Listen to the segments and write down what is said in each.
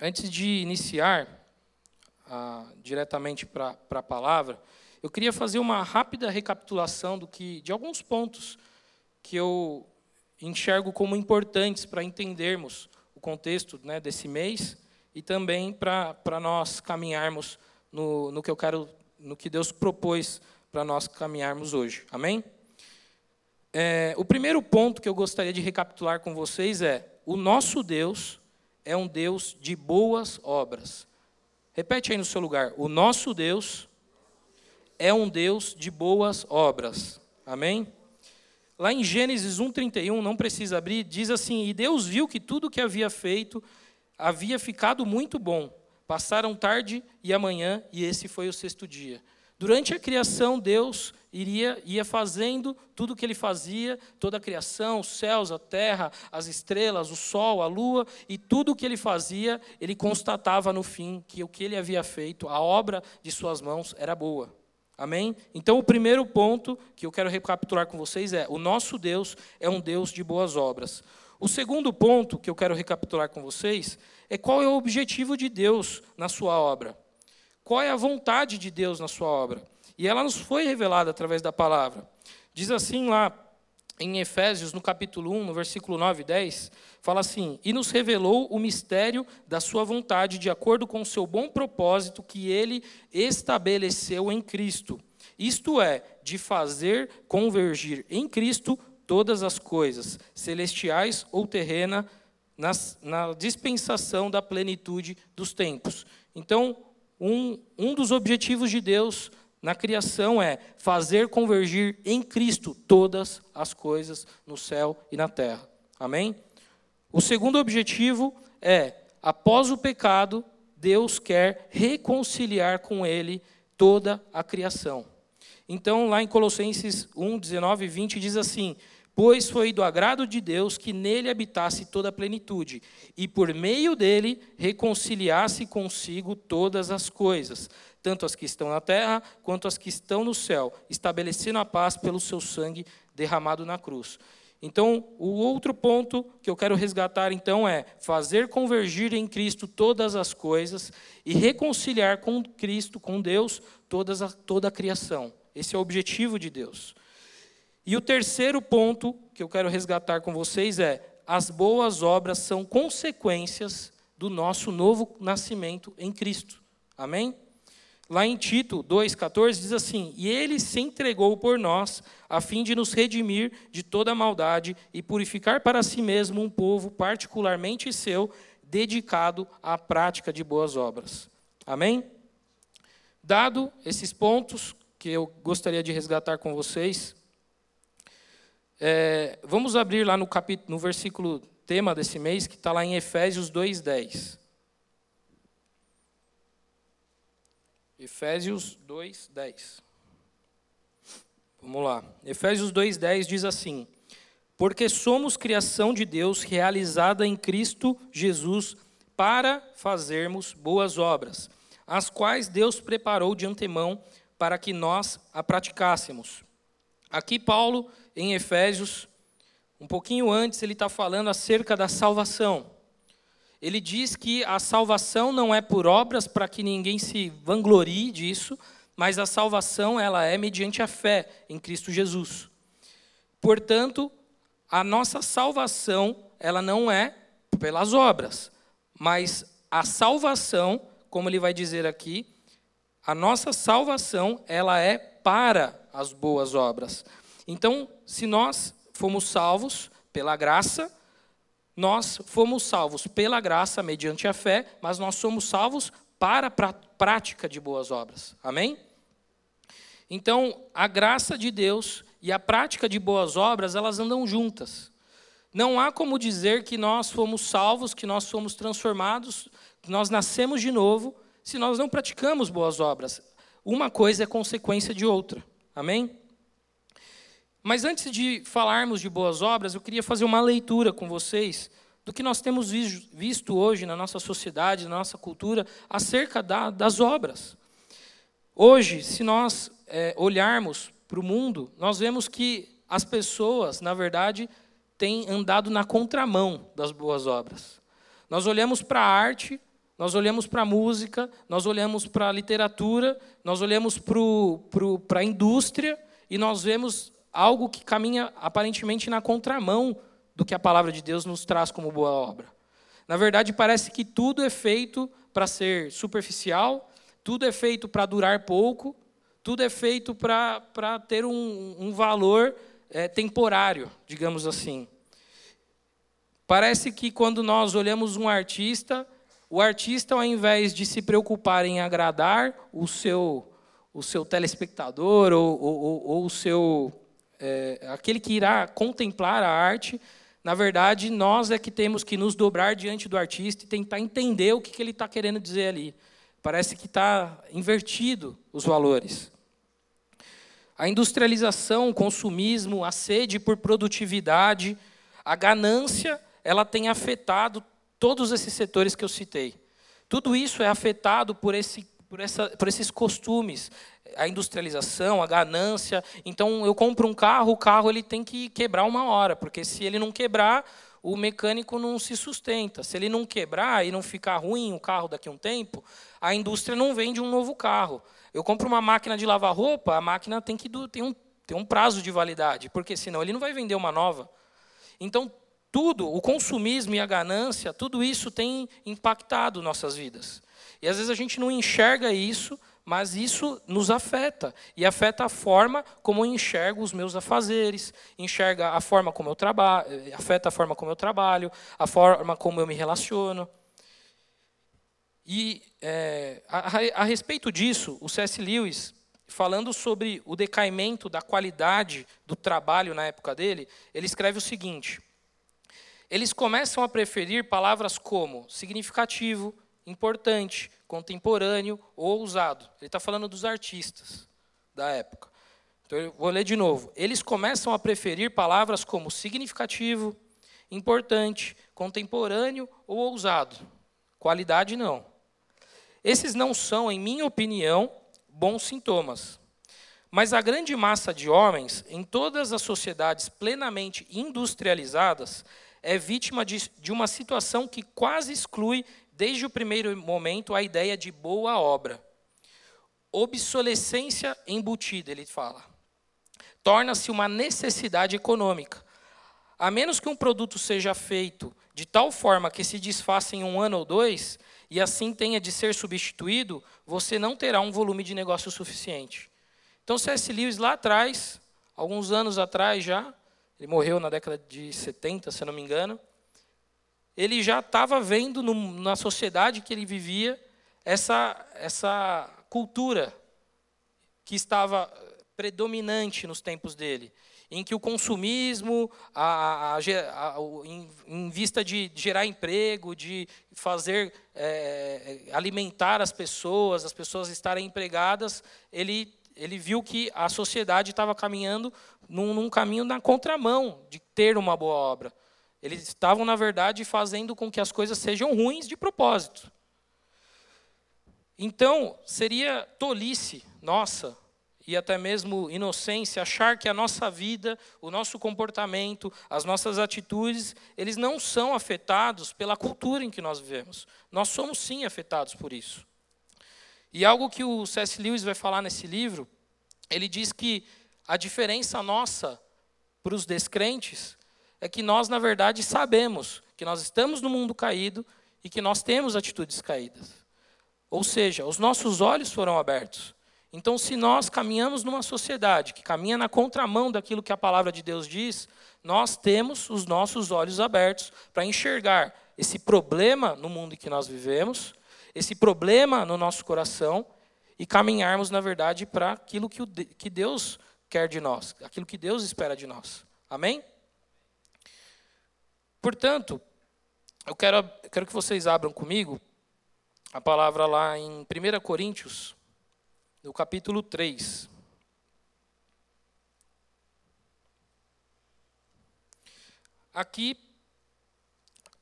Antes de iniciar ah, diretamente para a palavra, eu queria fazer uma rápida recapitulação do que, de alguns pontos que eu enxergo como importantes para entendermos o contexto né, desse mês e também para nós caminharmos no, no que eu quero, no que Deus propôs para nós caminharmos hoje. Amém? É, o primeiro ponto que eu gostaria de recapitular com vocês é: o nosso Deus é um Deus de boas obras. Repete aí no seu lugar. O nosso Deus é um Deus de boas obras. Amém? Lá em Gênesis 1:31, não precisa abrir, diz assim: "E Deus viu que tudo que havia feito havia ficado muito bom. Passaram tarde e amanhã, e esse foi o sexto dia." Durante a criação, Deus iria ia fazendo tudo o que ele fazia, toda a criação, os céus, a terra, as estrelas, o sol, a lua, e tudo o que ele fazia, ele constatava no fim que o que ele havia feito, a obra de suas mãos era boa. Amém? Então, o primeiro ponto que eu quero recapitular com vocês é: o nosso Deus é um Deus de boas obras. O segundo ponto que eu quero recapitular com vocês é qual é o objetivo de Deus na sua obra. Qual é a vontade de Deus na sua obra? E ela nos foi revelada através da palavra. Diz assim lá em Efésios, no capítulo 1, no versículo 9 e 10, fala assim: E nos revelou o mistério da Sua vontade, de acordo com o seu bom propósito que Ele estabeleceu em Cristo. Isto é, de fazer convergir em Cristo todas as coisas, celestiais ou terrena, na dispensação da plenitude dos tempos. Então, um, um dos objetivos de Deus na criação é fazer convergir em Cristo todas as coisas no céu e na terra. Amém? O segundo objetivo é, após o pecado, Deus quer reconciliar com Ele toda a criação. Então, lá em Colossenses 1, 19 e 20, diz assim: Pois foi do agrado de Deus que nele habitasse toda a plenitude, e por meio dele reconciliasse consigo todas as coisas, tanto as que estão na terra quanto as que estão no céu, estabelecendo a paz pelo seu sangue derramado na cruz. Então, o outro ponto que eu quero resgatar então é fazer convergir em Cristo todas as coisas e reconciliar com Cristo, com Deus, todas a, toda a criação. Esse é o objetivo de Deus. E o terceiro ponto que eu quero resgatar com vocês é: as boas obras são consequências do nosso novo nascimento em Cristo. Amém? Lá em Tito 2,14 diz assim: E ele se entregou por nós, a fim de nos redimir de toda maldade e purificar para si mesmo um povo particularmente seu, dedicado à prática de boas obras. Amém? Dado esses pontos que eu gostaria de resgatar com vocês, é, vamos abrir lá no, capítulo, no versículo tema desse mês, que está lá em Efésios 2,10. Efésios 2:10. Vamos lá. Efésios 2:10 diz assim: Porque somos criação de Deus realizada em Cristo Jesus para fazermos boas obras, as quais Deus preparou de antemão para que nós a praticássemos. Aqui Paulo em Efésios, um pouquinho antes, ele está falando acerca da salvação. Ele diz que a salvação não é por obras para que ninguém se vanglorie disso, mas a salvação ela é mediante a fé em Cristo Jesus. Portanto, a nossa salvação ela não é pelas obras, mas a salvação, como ele vai dizer aqui, a nossa salvação ela é para as boas obras. Então, se nós fomos salvos pela graça, nós fomos salvos pela graça mediante a fé, mas nós somos salvos para a prática de boas obras. Amém? Então, a graça de Deus e a prática de boas obras, elas andam juntas. Não há como dizer que nós fomos salvos, que nós fomos transformados, que nós nascemos de novo, se nós não praticamos boas obras. Uma coisa é consequência de outra. Amém? Mas antes de falarmos de boas obras, eu queria fazer uma leitura com vocês do que nós temos visto hoje na nossa sociedade, na nossa cultura, acerca da, das obras. Hoje, se nós é, olharmos para o mundo, nós vemos que as pessoas, na verdade, têm andado na contramão das boas obras. Nós olhamos para a arte, nós olhamos para a música, nós olhamos para a literatura, nós olhamos para a indústria e nós vemos algo que caminha aparentemente na contramão do que a palavra de Deus nos traz como boa obra. Na verdade, parece que tudo é feito para ser superficial, tudo é feito para durar pouco, tudo é feito para ter um, um valor é, temporário, digamos assim. Parece que quando nós olhamos um artista, o artista, ao invés de se preocupar em agradar o seu, o seu telespectador ou, ou, ou o seu é, aquele que irá contemplar a arte, na verdade, nós é que temos que nos dobrar diante do artista e tentar entender o que, que ele está querendo dizer ali. Parece que está invertido os valores. A industrialização, o consumismo, a sede por produtividade, a ganância, ela tem afetado todos esses setores que eu citei. Tudo isso é afetado por, esse, por, essa, por esses costumes, a industrialização, a ganância. Então, eu compro um carro, o carro ele tem que quebrar uma hora, porque se ele não quebrar, o mecânico não se sustenta. Se ele não quebrar e não ficar ruim o carro daqui a um tempo, a indústria não vende um novo carro. Eu compro uma máquina de lavar roupa, a máquina tem que ter um, tem um prazo de validade, porque senão ele não vai vender uma nova. Então, tudo, o consumismo e a ganância, tudo isso tem impactado nossas vidas. E às vezes a gente não enxerga isso mas isso nos afeta e afeta a forma como eu enxergo os meus afazeres, enxerga a forma como eu trabalho, afeta a forma como eu trabalho, a forma como eu me relaciono. E é, a, a respeito disso, o C.S. Lewis, falando sobre o decaimento da qualidade do trabalho na época dele, ele escreve o seguinte: eles começam a preferir palavras como significativo, importante, contemporâneo ou ousado. Ele está falando dos artistas da época. Então, eu vou ler de novo. Eles começam a preferir palavras como significativo, importante, contemporâneo ou ousado. Qualidade, não. Esses não são, em minha opinião, bons sintomas. Mas a grande massa de homens, em todas as sociedades plenamente industrializadas, é vítima de, de uma situação que quase exclui desde o primeiro momento, a ideia de boa obra. Obsolescência embutida, ele fala. Torna-se uma necessidade econômica. A menos que um produto seja feito de tal forma que se desfaça em um ano ou dois, e assim tenha de ser substituído, você não terá um volume de negócio suficiente. Então, C.S. Lewis, lá atrás, alguns anos atrás já, ele morreu na década de 70, se não me engano, ele já estava vendo no, na sociedade que ele vivia essa, essa cultura que estava predominante nos tempos dele, em que o consumismo, a, a, a, em, em, vista de gerar emprego, de fazer é, alimentar as pessoas, as pessoas estarem empregadas, ele ele viu que a sociedade estava caminhando num, num caminho na contramão de ter uma boa obra. Eles estavam, na verdade, fazendo com que as coisas sejam ruins de propósito. Então, seria tolice nossa e até mesmo inocência achar que a nossa vida, o nosso comportamento, as nossas atitudes, eles não são afetados pela cultura em que nós vivemos. Nós somos sim afetados por isso. E algo que o C.S. Lewis vai falar nesse livro, ele diz que a diferença nossa para os descrentes é que nós, na verdade, sabemos que nós estamos no mundo caído e que nós temos atitudes caídas. Ou seja, os nossos olhos foram abertos. Então, se nós caminhamos numa sociedade que caminha na contramão daquilo que a palavra de Deus diz, nós temos os nossos olhos abertos para enxergar esse problema no mundo em que nós vivemos, esse problema no nosso coração e caminharmos, na verdade, para aquilo que Deus quer de nós, aquilo que Deus espera de nós. Amém? portanto, eu quero, quero que vocês abram comigo a palavra lá em 1 Coríntios, no capítulo 3. Aqui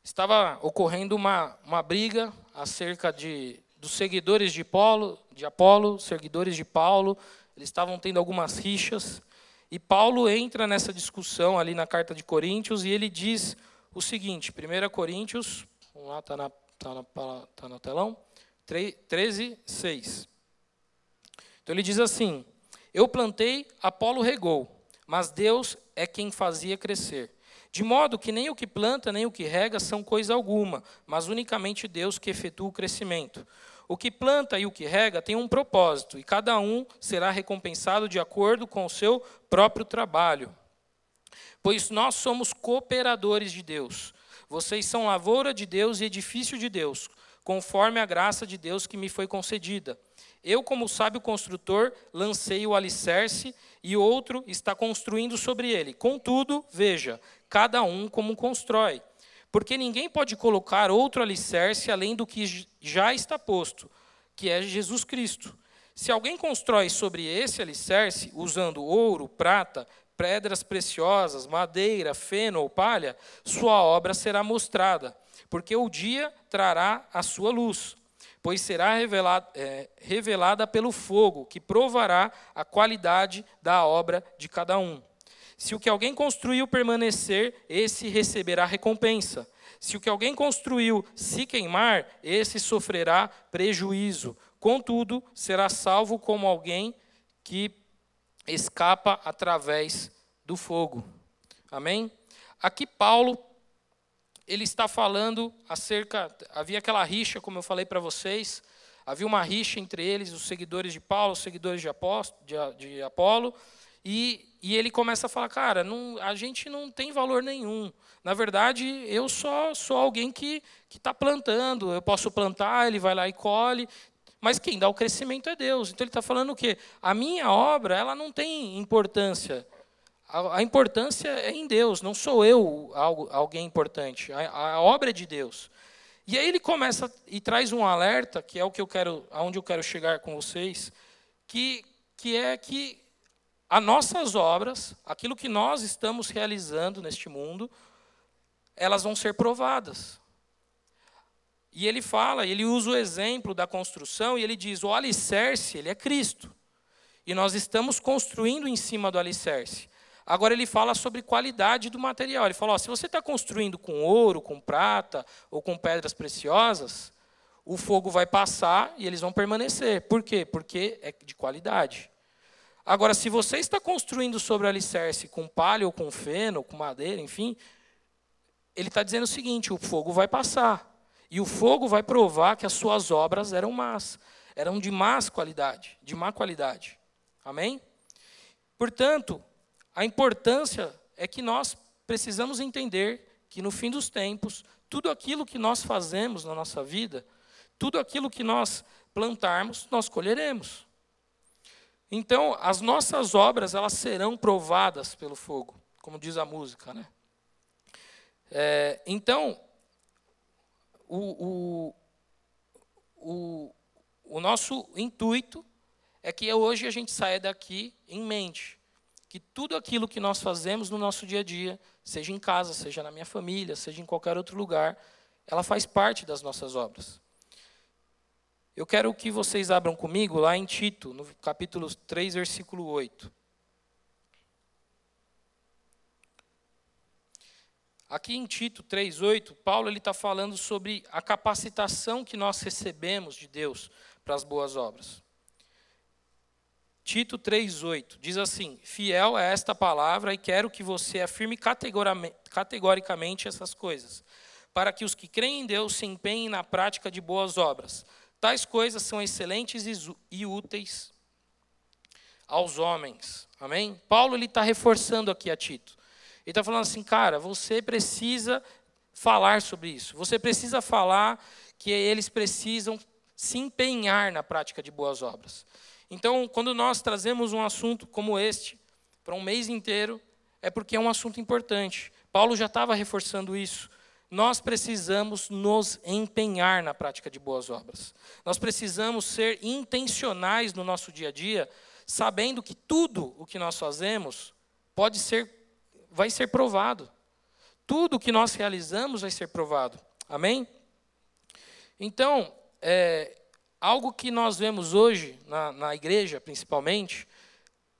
estava ocorrendo uma, uma briga acerca de, dos seguidores de de Apolo, seguidores de Paulo, eles estavam tendo algumas rixas, e Paulo entra nessa discussão ali na carta de Coríntios e ele diz o seguinte, 1 Coríntios, vamos lá, está na, tá na, tá no telão, 13, 6. Então ele diz assim: Eu plantei, Apolo regou, mas Deus é quem fazia crescer. De modo que nem o que planta, nem o que rega são coisa alguma, mas unicamente Deus que efetua o crescimento. O que planta e o que rega tem um propósito, e cada um será recompensado de acordo com o seu próprio trabalho. Pois nós somos cooperadores de Deus. Vocês são lavoura de Deus e edifício de Deus, conforme a graça de Deus que me foi concedida. Eu, como sábio construtor, lancei o alicerce e outro está construindo sobre ele. Contudo, veja, cada um como constrói. Porque ninguém pode colocar outro alicerce além do que já está posto, que é Jesus Cristo. Se alguém constrói sobre esse alicerce, usando ouro, prata, pedras preciosas, madeira, feno ou palha, sua obra será mostrada, porque o dia trará a sua luz, pois será revelada, é, revelada pelo fogo, que provará a qualidade da obra de cada um. Se o que alguém construiu permanecer, esse receberá recompensa. Se o que alguém construiu se queimar, esse sofrerá prejuízo. Contudo, será salvo como alguém que escapa através do fogo. Amém? Aqui Paulo ele está falando acerca havia aquela rixa, como eu falei para vocês, havia uma rixa entre eles, os seguidores de Paulo, os seguidores de, de, de Apolo, e, e ele começa a falar, cara, não, a gente não tem valor nenhum. Na verdade, eu só sou alguém que está plantando. Eu posso plantar, ele vai lá e colhe. Mas quem dá o crescimento é Deus. Então ele está falando o quê? A minha obra ela não tem importância. A, importância é em Deus, não sou eu algo, alguém importante. A, a obra é de Deus. E aí ele começa e traz um alerta, que é o que eu quero, aonde eu quero chegar com vocês, que, que é que as nossas obras, aquilo que nós estamos realizando neste mundo, elas vão ser provadas. E ele fala, ele usa o exemplo da construção e ele diz: o alicerce, ele é Cristo. E nós estamos construindo em cima do alicerce. Agora ele fala sobre qualidade do material. Ele fala: ó, se você está construindo com ouro, com prata ou com pedras preciosas, o fogo vai passar e eles vão permanecer. Por quê? Porque é de qualidade. Agora, se você está construindo sobre alicerce com palha ou com feno, ou com madeira, enfim, ele está dizendo o seguinte: o fogo vai passar. E o fogo vai provar que as suas obras eram más, eram de más qualidade, de má qualidade. Amém? Portanto, a importância é que nós precisamos entender que no fim dos tempos, tudo aquilo que nós fazemos na nossa vida, tudo aquilo que nós plantarmos, nós colheremos. Então, as nossas obras elas serão provadas pelo fogo, como diz a música, né? É, então, o, o, o, o nosso intuito é que hoje a gente saia daqui em mente que tudo aquilo que nós fazemos no nosso dia a dia, seja em casa, seja na minha família, seja em qualquer outro lugar, ela faz parte das nossas obras. Eu quero que vocês abram comigo lá em Tito, no capítulo 3, versículo 8. Aqui em Tito 3,8, Paulo está falando sobre a capacitação que nós recebemos de Deus para as boas obras. Tito 3,8 diz assim: Fiel é esta palavra e quero que você afirme categoricamente essas coisas, para que os que creem em Deus se empenhem na prática de boas obras. Tais coisas são excelentes e úteis aos homens. Amém? Paulo está reforçando aqui a Tito. Ele está falando assim, cara, você precisa falar sobre isso. Você precisa falar que eles precisam se empenhar na prática de boas obras. Então, quando nós trazemos um assunto como este para um mês inteiro, é porque é um assunto importante. Paulo já estava reforçando isso nós precisamos nos empenhar na prática de boas obras. Nós precisamos ser intencionais no nosso dia a dia, sabendo que tudo o que nós fazemos pode ser, vai ser provado. Tudo o que nós realizamos vai ser provado. Amém? Então, é, algo que nós vemos hoje na, na igreja, principalmente,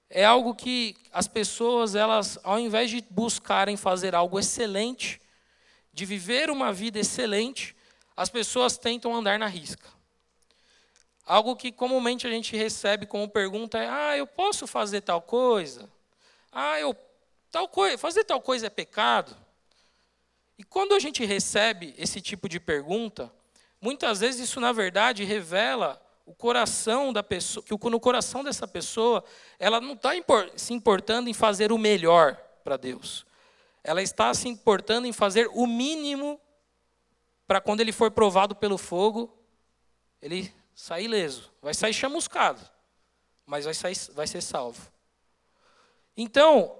é algo que as pessoas, elas, ao invés de buscarem fazer algo excelente, de viver uma vida excelente, as pessoas tentam andar na risca. Algo que comumente a gente recebe como pergunta é: "Ah, eu posso fazer tal coisa? Ah, eu tal coisa, fazer tal coisa é pecado?" E quando a gente recebe esse tipo de pergunta, muitas vezes isso na verdade revela o coração da pessoa, que no coração dessa pessoa, ela não está se importando em fazer o melhor para Deus ela está se importando em fazer o mínimo para quando ele for provado pelo fogo, ele sair ileso. Vai sair chamuscado, mas vai, sair, vai ser salvo. Então,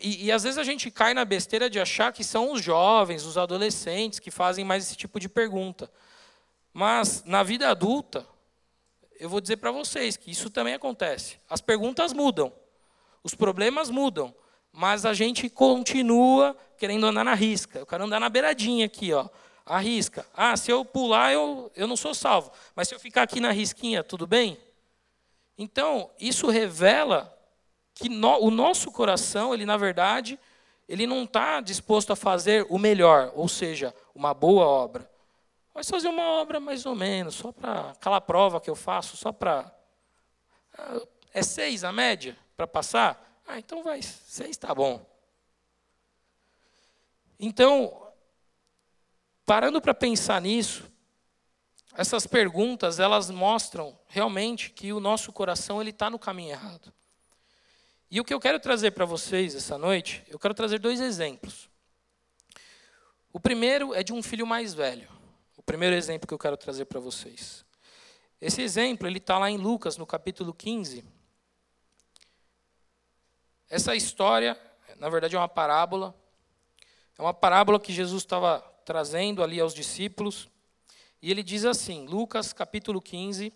e, e, às vezes a gente cai na besteira de achar que são os jovens, os adolescentes que fazem mais esse tipo de pergunta. Mas na vida adulta, eu vou dizer para vocês que isso também acontece. As perguntas mudam, os problemas mudam, mas a gente continua querendo andar na risca. Eu quero andar na beiradinha aqui, ó. A risca. Ah, se eu pular, eu, eu não sou salvo. Mas se eu ficar aqui na risquinha, tudo bem? Então, isso revela que no, o nosso coração, ele na verdade, ele não está disposto a fazer o melhor, ou seja, uma boa obra. Mas fazer uma obra mais ou menos, só para aquela prova que eu faço, só para. Ah, é seis a média para passar? Ah, então vai, seis está bom. Então, parando para pensar nisso, essas perguntas elas mostram realmente que o nosso coração ele está no caminho errado. E o que eu quero trazer para vocês essa noite, eu quero trazer dois exemplos. O primeiro é de um filho mais velho. O primeiro exemplo que eu quero trazer para vocês. Esse exemplo ele está lá em Lucas no capítulo 15, essa história, na verdade, é uma parábola. É uma parábola que Jesus estava trazendo ali aos discípulos. E ele diz assim, Lucas capítulo 15,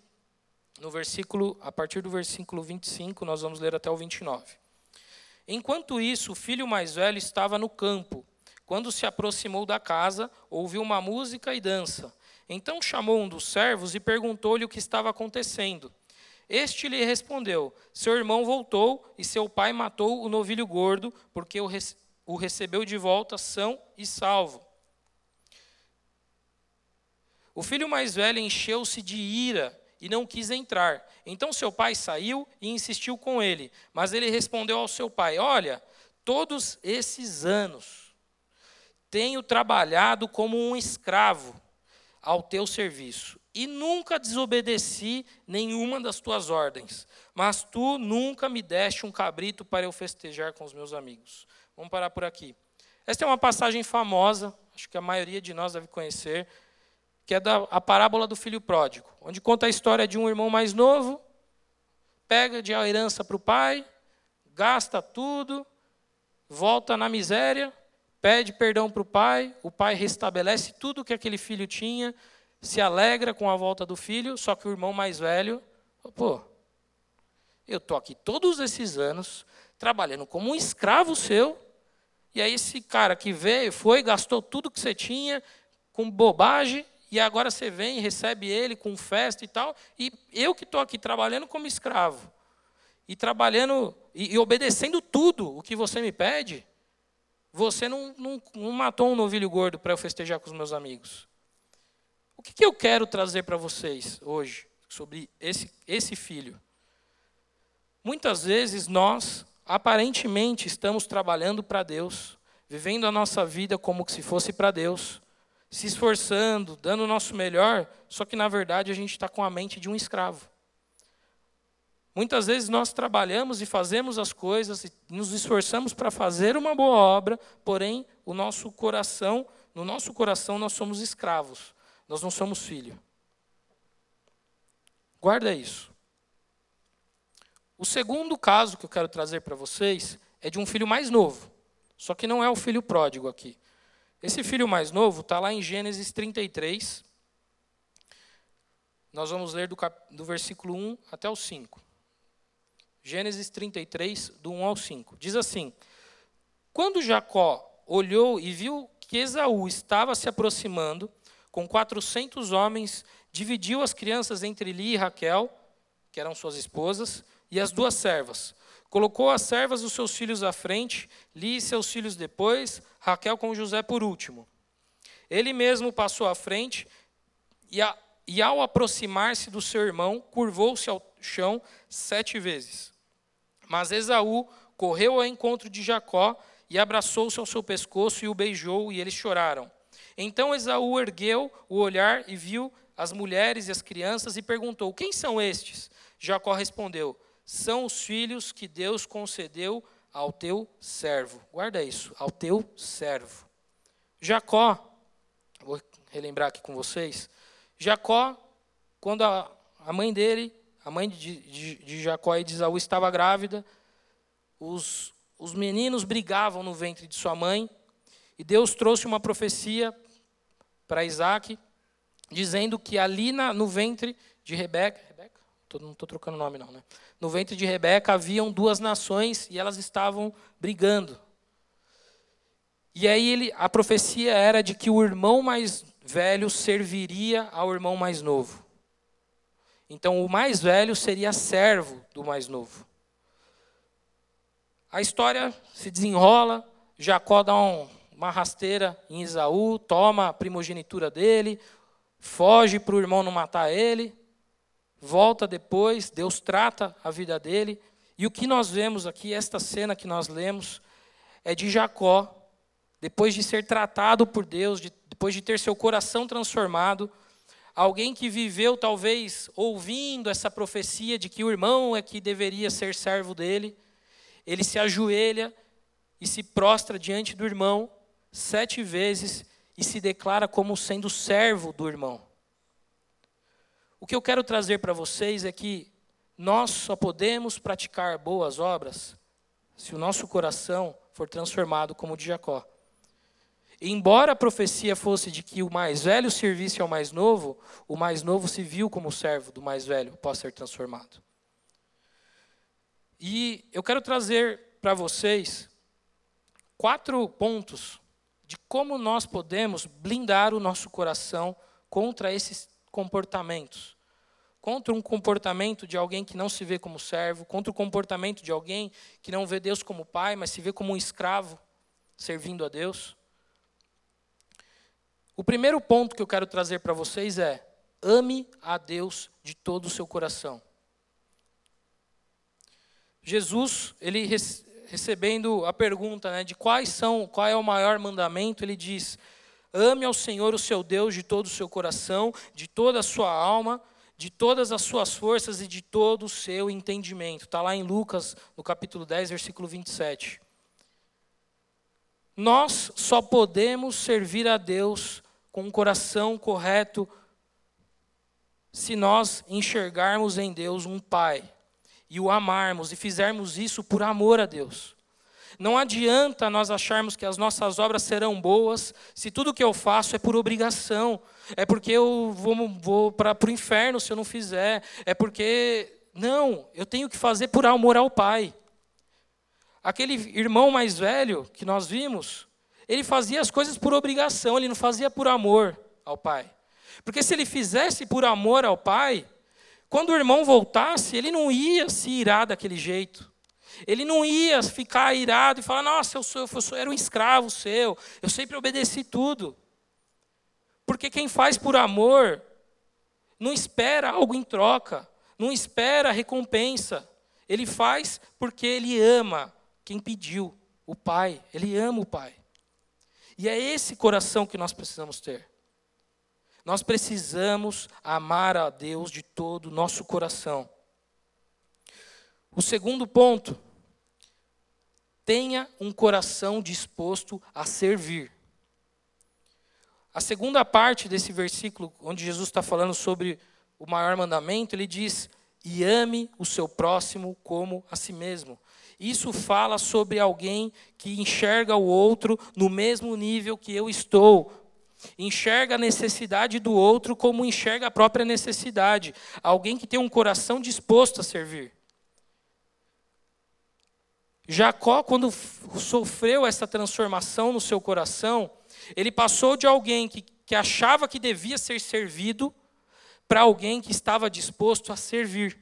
no versículo, a partir do versículo 25, nós vamos ler até o 29. Enquanto isso, o filho mais velho estava no campo. Quando se aproximou da casa, ouviu uma música e dança. Então chamou um dos servos e perguntou-lhe o que estava acontecendo. Este lhe respondeu: Seu irmão voltou e seu pai matou o novilho gordo, porque o recebeu de volta são e salvo. O filho mais velho encheu-se de ira e não quis entrar. Então seu pai saiu e insistiu com ele. Mas ele respondeu ao seu pai: Olha, todos esses anos tenho trabalhado como um escravo ao teu serviço e nunca desobedeci nenhuma das tuas ordens, mas tu nunca me deste um cabrito para eu festejar com os meus amigos. Vamos parar por aqui. Esta é uma passagem famosa, acho que a maioria de nós deve conhecer, que é da a parábola do filho pródigo, onde conta a história de um irmão mais novo, pega de herança para o pai, gasta tudo, volta na miséria, pede perdão para o pai, o pai restabelece tudo que aquele filho tinha, se alegra com a volta do filho, só que o irmão mais velho, pô, eu tô aqui todos esses anos trabalhando como um escravo seu, e aí esse cara que veio, foi, gastou tudo que você tinha com bobagem, e agora você vem recebe ele com festa e tal, e eu que estou aqui trabalhando como escravo, e trabalhando e, e, obedecendo tudo o que você me pede, você não, não, não matou um novilho gordo para eu festejar com os meus amigos. O que, que eu quero trazer para vocês hoje sobre esse, esse filho? Muitas vezes nós, aparentemente, estamos trabalhando para Deus, vivendo a nossa vida como se fosse para Deus, se esforçando, dando o nosso melhor, só que na verdade a gente está com a mente de um escravo. Muitas vezes nós trabalhamos e fazemos as coisas e nos esforçamos para fazer uma boa obra, porém o nosso coração, no nosso coração nós somos escravos. Nós não somos filho. Guarda isso. O segundo caso que eu quero trazer para vocês é de um filho mais novo. Só que não é o filho pródigo aqui. Esse filho mais novo está lá em Gênesis 33. Nós vamos ler do, cap... do versículo 1 até o 5. Gênesis 33, do 1 ao 5. Diz assim: Quando Jacó olhou e viu que Esaú estava se aproximando, com 400 homens, dividiu as crianças entre Li e Raquel, que eram suas esposas, e as duas servas. Colocou as servas e os seus filhos à frente, Li e seus filhos depois, Raquel com José por último. Ele mesmo passou à frente e, a, e ao aproximar-se do seu irmão, curvou-se ao chão sete vezes. Mas Esaú correu ao encontro de Jacó e abraçou-se ao seu pescoço e o beijou, e eles choraram. Então Esaú ergueu o olhar e viu as mulheres e as crianças e perguntou: Quem são estes? Jacó respondeu: São os filhos que Deus concedeu ao teu servo. Guarda isso, ao teu servo. Jacó, vou relembrar aqui com vocês. Jacó, quando a, a mãe dele a mãe de, de, de Jacó e de Isaú estava grávida, os, os meninos brigavam no ventre de sua mãe, e Deus trouxe uma profecia para Isaac, dizendo que ali na, no ventre de Rebeca? Não estou trocando nome não, né? No ventre de Rebeca haviam duas nações e elas estavam brigando. E aí ele, a profecia era de que o irmão mais velho serviria ao irmão mais novo. Então, o mais velho seria servo do mais novo. A história se desenrola, Jacó dá um, uma rasteira em Isaú, toma a primogenitura dele, foge para o irmão não matar ele, volta depois, Deus trata a vida dele. E o que nós vemos aqui, esta cena que nós lemos, é de Jacó, depois de ser tratado por Deus, de, depois de ter seu coração transformado, alguém que viveu talvez ouvindo essa profecia de que o irmão é que deveria ser servo dele, ele se ajoelha e se prostra diante do irmão sete vezes e se declara como sendo servo do irmão. O que eu quero trazer para vocês é que nós só podemos praticar boas obras se o nosso coração for transformado como o de Jacó. Embora a profecia fosse de que o mais velho servisse ao mais novo, o mais novo se viu como servo do mais velho após ser transformado. E eu quero trazer para vocês quatro pontos de como nós podemos blindar o nosso coração contra esses comportamentos. Contra um comportamento de alguém que não se vê como servo, contra o comportamento de alguém que não vê Deus como pai, mas se vê como um escravo servindo a Deus. O primeiro ponto que eu quero trazer para vocês é: ame a Deus de todo o seu coração. Jesus, ele recebendo a pergunta né, de quais são, qual é o maior mandamento, ele diz: ame ao Senhor o seu Deus de todo o seu coração, de toda a sua alma, de todas as suas forças e de todo o seu entendimento. Está lá em Lucas, no capítulo 10, versículo 27. Nós só podemos servir a Deus com um coração correto se nós enxergarmos em Deus um Pai e o amarmos e fizermos isso por amor a Deus. Não adianta nós acharmos que as nossas obras serão boas se tudo que eu faço é por obrigação, é porque eu vou, vou para o inferno se eu não fizer, é porque. Não, eu tenho que fazer por amor ao Pai. Aquele irmão mais velho que nós vimos, ele fazia as coisas por obrigação, ele não fazia por amor ao pai. Porque se ele fizesse por amor ao pai, quando o irmão voltasse, ele não ia se irar daquele jeito. Ele não ia ficar irado e falar: Nossa, eu, sou, eu, sou, eu era um escravo seu, eu sempre obedeci tudo. Porque quem faz por amor não espera algo em troca, não espera recompensa. Ele faz porque ele ama quem pediu, o pai. Ele ama o pai. E é esse coração que nós precisamos ter. Nós precisamos amar a Deus de todo o nosso coração. O segundo ponto, tenha um coração disposto a servir. A segunda parte desse versículo, onde Jesus está falando sobre o maior mandamento, ele diz: e ame o seu próximo como a si mesmo. Isso fala sobre alguém que enxerga o outro no mesmo nível que eu estou. Enxerga a necessidade do outro como enxerga a própria necessidade. Alguém que tem um coração disposto a servir. Jacó, quando sofreu essa transformação no seu coração, ele passou de alguém que, que achava que devia ser servido para alguém que estava disposto a servir.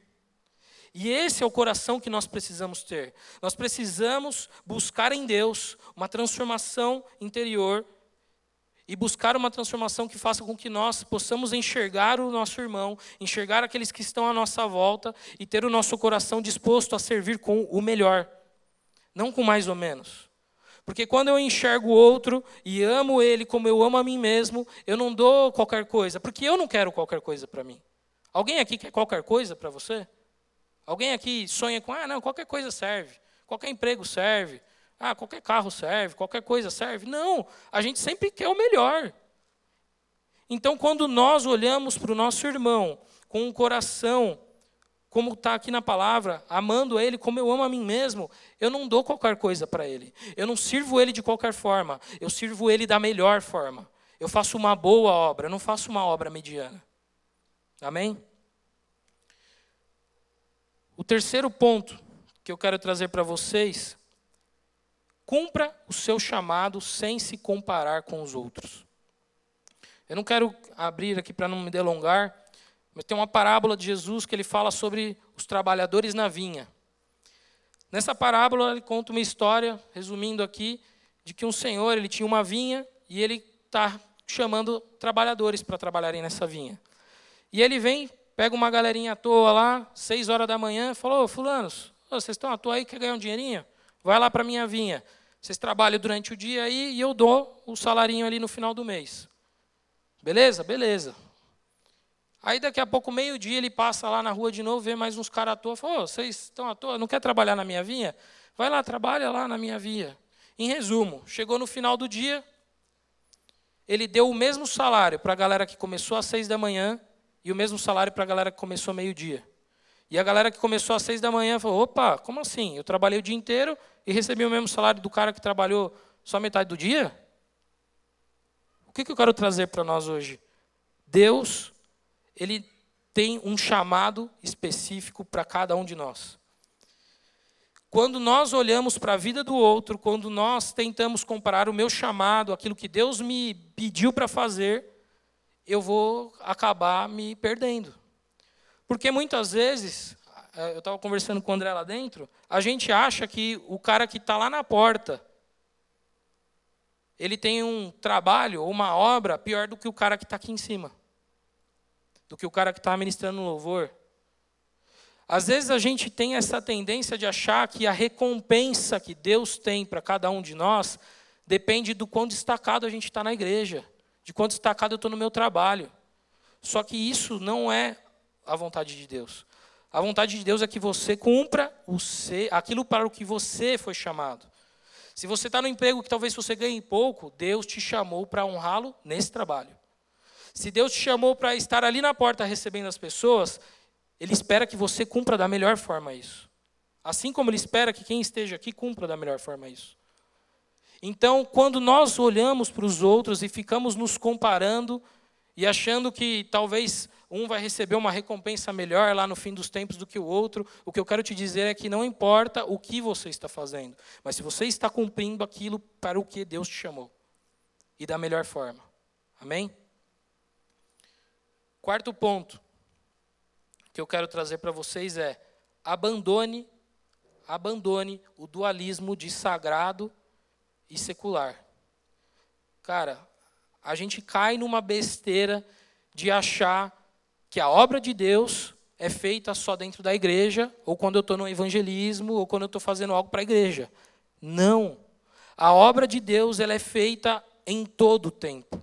E esse é o coração que nós precisamos ter. Nós precisamos buscar em Deus uma transformação interior e buscar uma transformação que faça com que nós possamos enxergar o nosso irmão, enxergar aqueles que estão à nossa volta e ter o nosso coração disposto a servir com o melhor, não com mais ou menos. Porque quando eu enxergo o outro e amo ele como eu amo a mim mesmo, eu não dou qualquer coisa, porque eu não quero qualquer coisa para mim. Alguém aqui quer qualquer coisa para você? Alguém aqui sonha com, ah, não, qualquer coisa serve, qualquer emprego serve, ah, qualquer carro serve, qualquer coisa serve. Não, a gente sempre quer o melhor. Então, quando nós olhamos para o nosso irmão com um coração, como está aqui na palavra, amando ele como eu amo a mim mesmo, eu não dou qualquer coisa para ele. Eu não sirvo ele de qualquer forma. Eu sirvo ele da melhor forma. Eu faço uma boa obra, eu não faço uma obra mediana. Amém? O terceiro ponto que eu quero trazer para vocês, cumpra o seu chamado sem se comparar com os outros. Eu não quero abrir aqui para não me delongar, mas tem uma parábola de Jesus que ele fala sobre os trabalhadores na vinha. Nessa parábola ele conta uma história, resumindo aqui, de que um senhor ele tinha uma vinha e ele está chamando trabalhadores para trabalharem nessa vinha. E ele vem pega uma galerinha à toa lá, seis horas da manhã, falou, fulanos, vocês estão à toa aí, quer ganhar um dinheirinho? Vai lá para a minha vinha. Vocês trabalham durante o dia aí e eu dou o salarinho ali no final do mês. Beleza? Beleza. Aí daqui a pouco, meio-dia, ele passa lá na rua de novo, vê mais uns caras à toa, fala, oh, vocês estão à toa, não quer trabalhar na minha vinha? Vai lá, trabalha lá na minha vinha. Em resumo, chegou no final do dia, ele deu o mesmo salário para a galera que começou às seis da manhã e o mesmo salário para a galera que começou meio-dia. E a galera que começou às seis da manhã falou: opa, como assim? Eu trabalhei o dia inteiro e recebi o mesmo salário do cara que trabalhou só metade do dia? O que, que eu quero trazer para nós hoje? Deus, Ele tem um chamado específico para cada um de nós. Quando nós olhamos para a vida do outro, quando nós tentamos comparar o meu chamado, aquilo que Deus me pediu para fazer, eu vou acabar me perdendo. Porque muitas vezes, eh, eu estava conversando com o André lá dentro, a gente acha que o cara que está lá na porta, ele tem um trabalho ou uma obra pior do que o cara que está aqui em cima, do que o cara que está ministrando louvor. Às vezes a gente tem essa tendência de achar que a recompensa que Deus tem para cada um de nós depende do quão destacado a gente está na igreja de quanto destacado eu estou no meu trabalho. Só que isso não é a vontade de Deus. A vontade de Deus é que você cumpra o ser, aquilo para o que você foi chamado. Se você está no emprego que talvez você ganhe pouco, Deus te chamou para honrá-lo nesse trabalho. Se Deus te chamou para estar ali na porta recebendo as pessoas, Ele espera que você cumpra da melhor forma isso. Assim como Ele espera que quem esteja aqui cumpra da melhor forma isso. Então, quando nós olhamos para os outros e ficamos nos comparando e achando que talvez um vai receber uma recompensa melhor lá no fim dos tempos do que o outro, o que eu quero te dizer é que não importa o que você está fazendo, mas se você está cumprindo aquilo para o que Deus te chamou e da melhor forma. Amém? Quarto ponto que eu quero trazer para vocês é: abandone, abandone o dualismo de sagrado e secular. Cara, a gente cai numa besteira de achar que a obra de Deus é feita só dentro da igreja, ou quando eu estou no evangelismo, ou quando eu estou fazendo algo para a igreja. Não. A obra de Deus ela é feita em todo o tempo.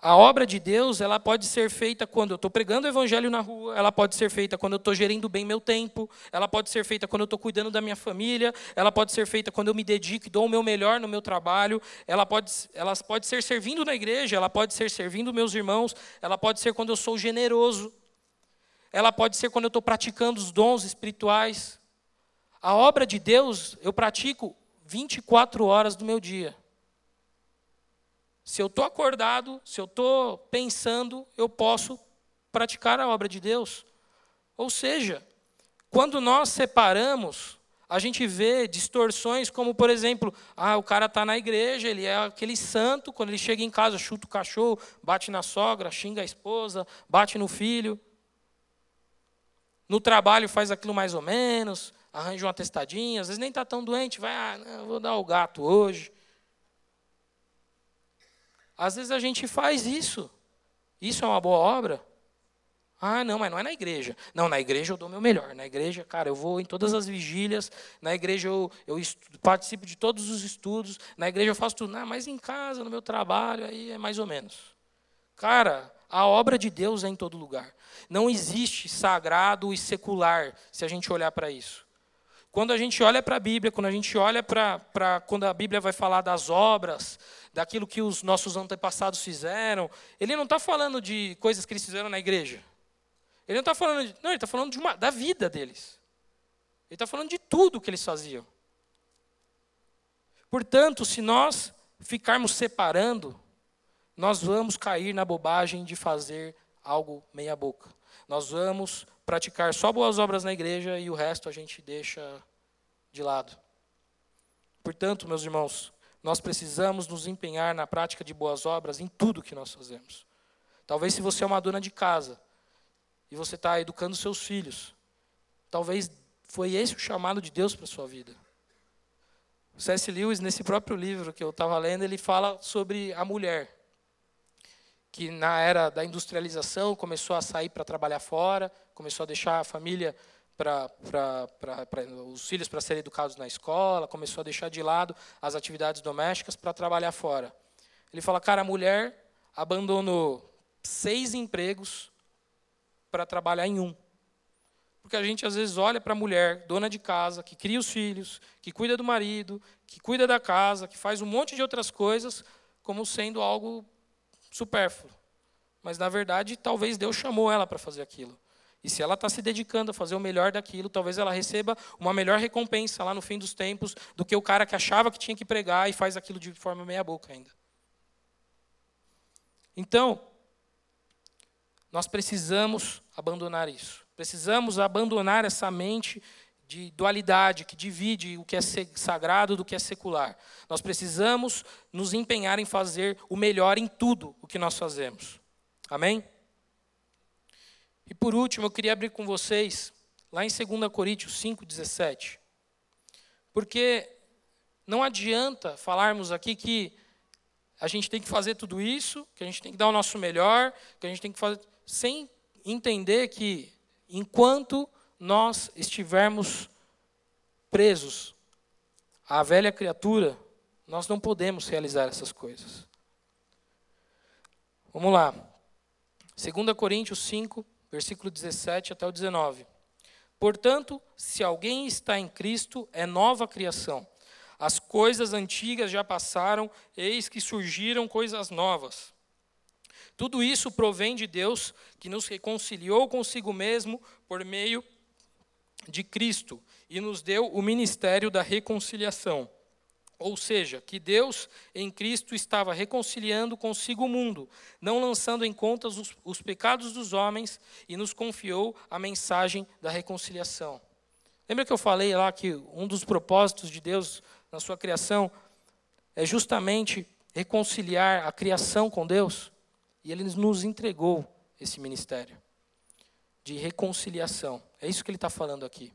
A obra de Deus, ela pode ser feita quando eu estou pregando o evangelho na rua, ela pode ser feita quando eu estou gerindo bem meu tempo, ela pode ser feita quando eu estou cuidando da minha família, ela pode ser feita quando eu me dedico e dou o meu melhor no meu trabalho, ela pode, ela pode ser servindo na igreja, ela pode ser servindo meus irmãos, ela pode ser quando eu sou generoso, ela pode ser quando eu estou praticando os dons espirituais. A obra de Deus eu pratico 24 horas do meu dia. Se eu estou acordado, se eu estou pensando, eu posso praticar a obra de Deus. Ou seja, quando nós separamos, a gente vê distorções como, por exemplo, ah, o cara está na igreja, ele é aquele santo, quando ele chega em casa, chuta o cachorro, bate na sogra, xinga a esposa, bate no filho. No trabalho faz aquilo mais ou menos, arranja uma testadinha, às vezes nem está tão doente, vai, ah, não, vou dar o gato hoje. Às vezes a gente faz isso. Isso é uma boa obra? Ah, não, mas não é na igreja. Não, na igreja eu dou meu melhor. Na igreja, cara, eu vou em todas as vigílias. Na igreja eu, eu estudo, participo de todos os estudos. Na igreja eu faço tudo. Não, mas em casa, no meu trabalho, aí é mais ou menos. Cara, a obra de Deus é em todo lugar. Não existe sagrado e secular se a gente olhar para isso. Quando a gente olha para a Bíblia, quando a gente olha para quando a Bíblia vai falar das obras, daquilo que os nossos antepassados fizeram, ele não está falando de coisas que eles fizeram na igreja. Ele não está falando, de, não, ele está falando de uma, da vida deles. Ele está falando de tudo que eles faziam. Portanto, se nós ficarmos separando, nós vamos cair na bobagem de fazer algo meia boca. Nós vamos praticar só boas obras na igreja e o resto a gente deixa de lado. Portanto, meus irmãos, nós precisamos nos empenhar na prática de boas obras em tudo que nós fazemos. Talvez se você é uma dona de casa e você está educando seus filhos, talvez foi esse o chamado de Deus para sua vida. O C.S. Lewis, nesse próprio livro que eu estava lendo, ele fala sobre a mulher que na era da industrialização começou a sair para trabalhar fora, começou a deixar a família para os filhos para serem educados na escola, começou a deixar de lado as atividades domésticas para trabalhar fora. Ele fala, cara, a mulher abandonou seis empregos para trabalhar em um. Porque a gente às vezes olha para a mulher, dona de casa, que cria os filhos, que cuida do marido, que cuida da casa, que faz um monte de outras coisas, como sendo algo supérfluo. Mas, na verdade, talvez Deus chamou ela para fazer aquilo. E se ela está se dedicando a fazer o melhor daquilo, talvez ela receba uma melhor recompensa lá no fim dos tempos do que o cara que achava que tinha que pregar e faz aquilo de forma meia-boca ainda. Então, nós precisamos abandonar isso. Precisamos abandonar essa mente de dualidade que divide o que é sagrado do que é secular. Nós precisamos nos empenhar em fazer o melhor em tudo o que nós fazemos. Amém? E por último, eu queria abrir com vocês lá em 2 Coríntios 5:17. Porque não adianta falarmos aqui que a gente tem que fazer tudo isso, que a gente tem que dar o nosso melhor, que a gente tem que fazer sem entender que enquanto nós estivermos presos à velha criatura, nós não podemos realizar essas coisas. Vamos lá. 2 Coríntios 5, versículo 17 até o 19. Portanto, se alguém está em Cristo, é nova criação. As coisas antigas já passaram, eis que surgiram coisas novas. Tudo isso provém de Deus, que nos reconciliou consigo mesmo por meio de Cristo e nos deu o ministério da reconciliação. Ou seja, que Deus em Cristo estava reconciliando consigo o mundo, não lançando em contas os, os, pecados dos homens, e nos confiou a mensagem da reconciliação. Lembra que eu falei lá que um dos propósitos de Deus na sua criação é justamente reconciliar a criação com Deus? E Ele nos entregou esse ministério de reconciliação. É isso que ele está falando aqui.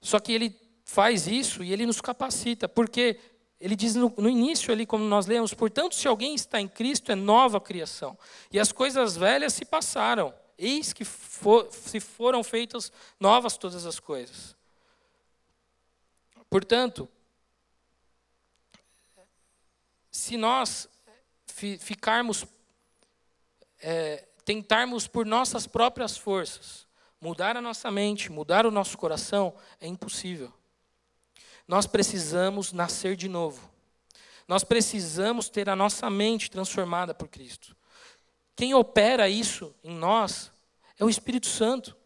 Só que ele faz isso e ele nos capacita, porque ele diz no, no, início ali, como nós lemos, portanto, se alguém está em Cristo, é nova criação. E as coisas velhas se passaram, eis que for, se foram feitas novas todas as coisas. Portanto, se nós ficarmos é, tentarmos por nossas próprias forças mudar a nossa mente, mudar o nosso coração, é impossível. Nós precisamos nascer de novo. Nós precisamos ter a nossa mente transformada por Cristo. Quem opera isso em nós é o Espírito Santo.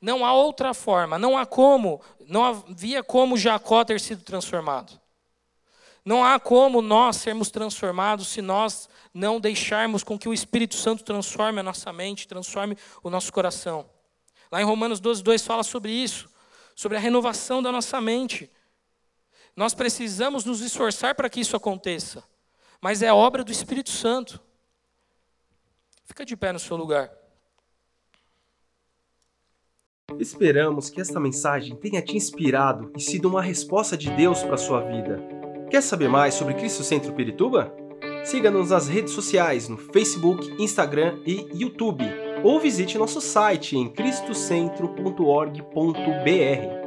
Não há outra forma, não há como, não havia como Jacó ter sido transformado. Não há como nós sermos transformados se nós não deixarmos com que o Espírito Santo transforme a nossa mente, transforme o nosso coração. Lá em Romanos 12, 2 fala sobre isso, sobre a renovação da nossa mente. Nós precisamos nos esforçar para que isso aconteça, mas é obra do Espírito Santo. Fica de pé no seu lugar. Esperamos que esta mensagem tenha te inspirado e sido uma resposta de Deus para a sua vida. Quer saber mais sobre Cristo Centro Pirituba? Siga-nos nas redes sociais no Facebook, Instagram e YouTube, ou visite nosso site em cristocentro.org.br.